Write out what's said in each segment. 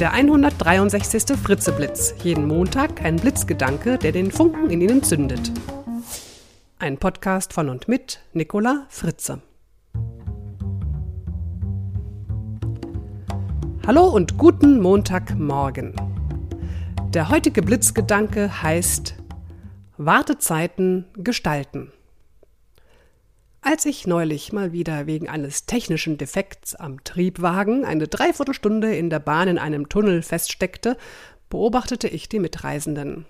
Der 163. Fritzeblitz. Jeden Montag ein Blitzgedanke, der den Funken in Ihnen zündet. Ein Podcast von und mit Nicola Fritze. Hallo und guten Montagmorgen. Der heutige Blitzgedanke heißt Wartezeiten gestalten. Als ich neulich mal wieder wegen eines technischen Defekts am Triebwagen eine Dreiviertelstunde in der Bahn in einem Tunnel feststeckte, beobachtete ich die Mitreisenden.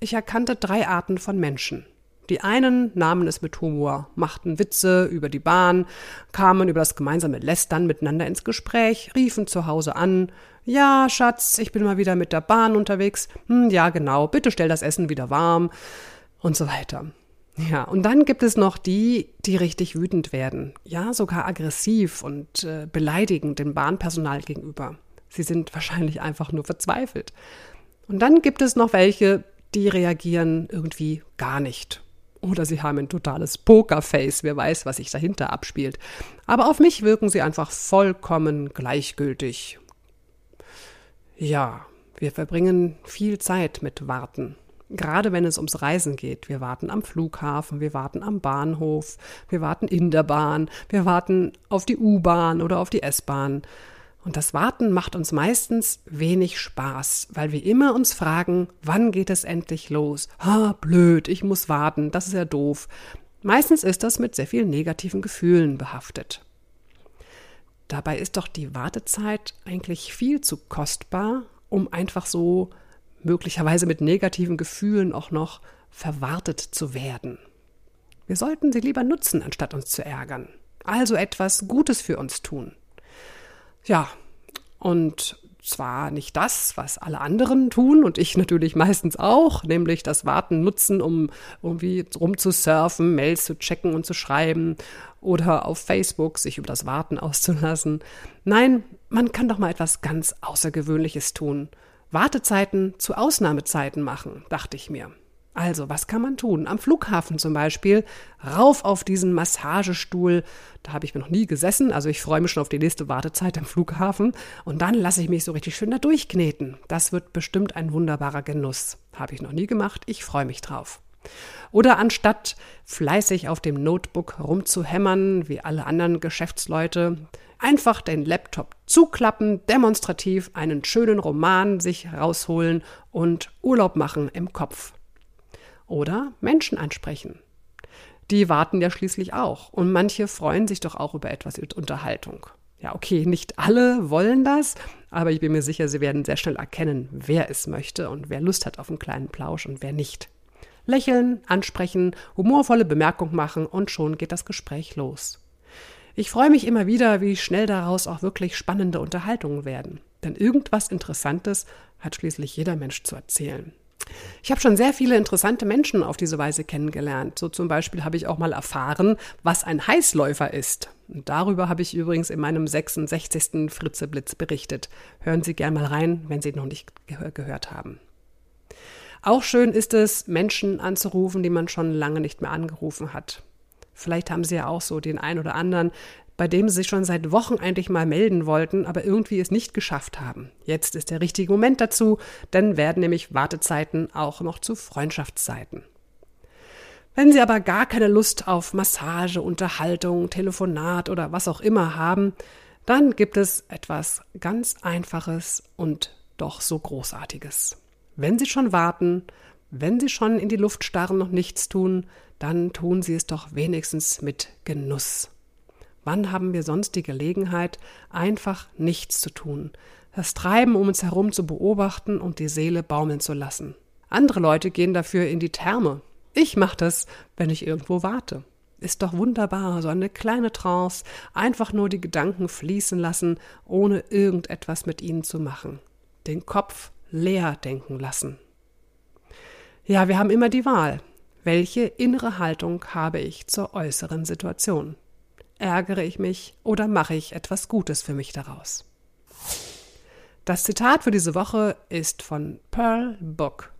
Ich erkannte drei Arten von Menschen. Die einen nahmen es mit Humor, machten Witze über die Bahn, kamen über das gemeinsame Lästern miteinander ins Gespräch, riefen zu Hause an, ja, Schatz, ich bin mal wieder mit der Bahn unterwegs, hm, ja, genau, bitte stell das Essen wieder warm und so weiter. Ja, und dann gibt es noch die, die richtig wütend werden. Ja, sogar aggressiv und äh, beleidigend dem Bahnpersonal gegenüber. Sie sind wahrscheinlich einfach nur verzweifelt. Und dann gibt es noch welche, die reagieren irgendwie gar nicht. Oder sie haben ein totales Pokerface, wer weiß, was sich dahinter abspielt. Aber auf mich wirken sie einfach vollkommen gleichgültig. Ja, wir verbringen viel Zeit mit Warten. Gerade wenn es ums Reisen geht. Wir warten am Flughafen, wir warten am Bahnhof, wir warten in der Bahn, wir warten auf die U-Bahn oder auf die S-Bahn. Und das Warten macht uns meistens wenig Spaß, weil wir immer uns fragen, wann geht es endlich los? Ha, blöd, ich muss warten, das ist ja doof. Meistens ist das mit sehr vielen negativen Gefühlen behaftet. Dabei ist doch die Wartezeit eigentlich viel zu kostbar, um einfach so möglicherweise mit negativen Gefühlen auch noch verwartet zu werden. Wir sollten sie lieber nutzen, anstatt uns zu ärgern. Also etwas Gutes für uns tun. Ja, und zwar nicht das, was alle anderen tun und ich natürlich meistens auch, nämlich das Warten nutzen, um irgendwie rumzusurfen, Mails zu checken und zu schreiben oder auf Facebook sich über das Warten auszulassen. Nein, man kann doch mal etwas ganz Außergewöhnliches tun Wartezeiten zu Ausnahmezeiten machen, dachte ich mir. Also, was kann man tun? Am Flughafen zum Beispiel, rauf auf diesen Massagestuhl. Da habe ich mir noch nie gesessen, also ich freue mich schon auf die nächste Wartezeit am Flughafen. Und dann lasse ich mich so richtig schön da durchkneten. Das wird bestimmt ein wunderbarer Genuss. Habe ich noch nie gemacht, ich freue mich drauf. Oder anstatt fleißig auf dem Notebook rumzuhämmern, wie alle anderen Geschäftsleute, einfach den Laptop zuklappen, demonstrativ einen schönen Roman sich rausholen und Urlaub machen im Kopf. Oder Menschen ansprechen. Die warten ja schließlich auch und manche freuen sich doch auch über etwas Unterhaltung. Ja, okay, nicht alle wollen das, aber ich bin mir sicher, sie werden sehr schnell erkennen, wer es möchte und wer Lust hat auf einen kleinen Plausch und wer nicht. Lächeln, ansprechen, humorvolle Bemerkung machen und schon geht das Gespräch los. Ich freue mich immer wieder, wie schnell daraus auch wirklich spannende Unterhaltungen werden. Denn irgendwas Interessantes hat schließlich jeder Mensch zu erzählen. Ich habe schon sehr viele interessante Menschen auf diese Weise kennengelernt. So zum Beispiel habe ich auch mal erfahren, was ein Heißläufer ist. Und darüber habe ich übrigens in meinem 66. Fritzeblitz berichtet. Hören Sie gern mal rein, wenn Sie noch nicht gehör gehört haben. Auch schön ist es, Menschen anzurufen, die man schon lange nicht mehr angerufen hat. Vielleicht haben Sie ja auch so den einen oder anderen, bei dem Sie sich schon seit Wochen eigentlich mal melden wollten, aber irgendwie es nicht geschafft haben. Jetzt ist der richtige Moment dazu, denn werden nämlich Wartezeiten auch noch zu Freundschaftszeiten. Wenn Sie aber gar keine Lust auf Massage, Unterhaltung, Telefonat oder was auch immer haben, dann gibt es etwas ganz Einfaches und doch so Großartiges. Wenn Sie schon warten, wenn Sie schon in die Luft starren und nichts tun, dann tun Sie es doch wenigstens mit Genuss. Wann haben wir sonst die Gelegenheit, einfach nichts zu tun, das Treiben um uns herum zu beobachten und die Seele baumeln zu lassen? Andere Leute gehen dafür in die Therme. Ich mache das, wenn ich irgendwo warte. Ist doch wunderbar, so eine kleine Trance, einfach nur die Gedanken fließen lassen, ohne irgendetwas mit ihnen zu machen. Den Kopf leer denken lassen. Ja, wir haben immer die Wahl. Welche innere Haltung habe ich zur äußeren Situation? Ärgere ich mich oder mache ich etwas Gutes für mich daraus? Das Zitat für diese Woche ist von Pearl Book.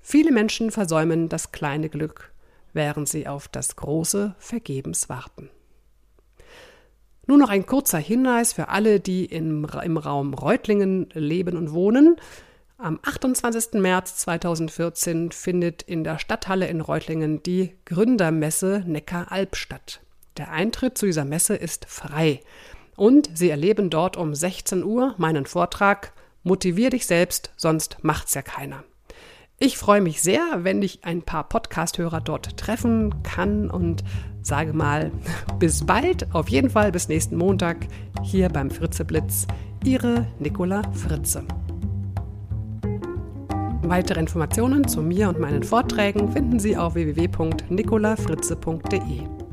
Viele Menschen versäumen das kleine Glück, während sie auf das große vergebens warten. Nur noch ein kurzer Hinweis für alle, die im, im Raum Reutlingen leben und wohnen. Am 28. März 2014 findet in der Stadthalle in Reutlingen die Gründermesse Neckaralb statt. Der Eintritt zu dieser Messe ist frei. Und Sie erleben dort um 16 Uhr meinen Vortrag Motivier dich selbst, sonst macht's ja keiner. Ich freue mich sehr, wenn ich ein paar Podcast-Hörer dort treffen kann und sage mal bis bald, auf jeden Fall bis nächsten Montag hier beim Fritze Blitz. Ihre Nicola Fritze. Weitere Informationen zu mir und meinen Vorträgen finden Sie auf www.nicolafritze.de.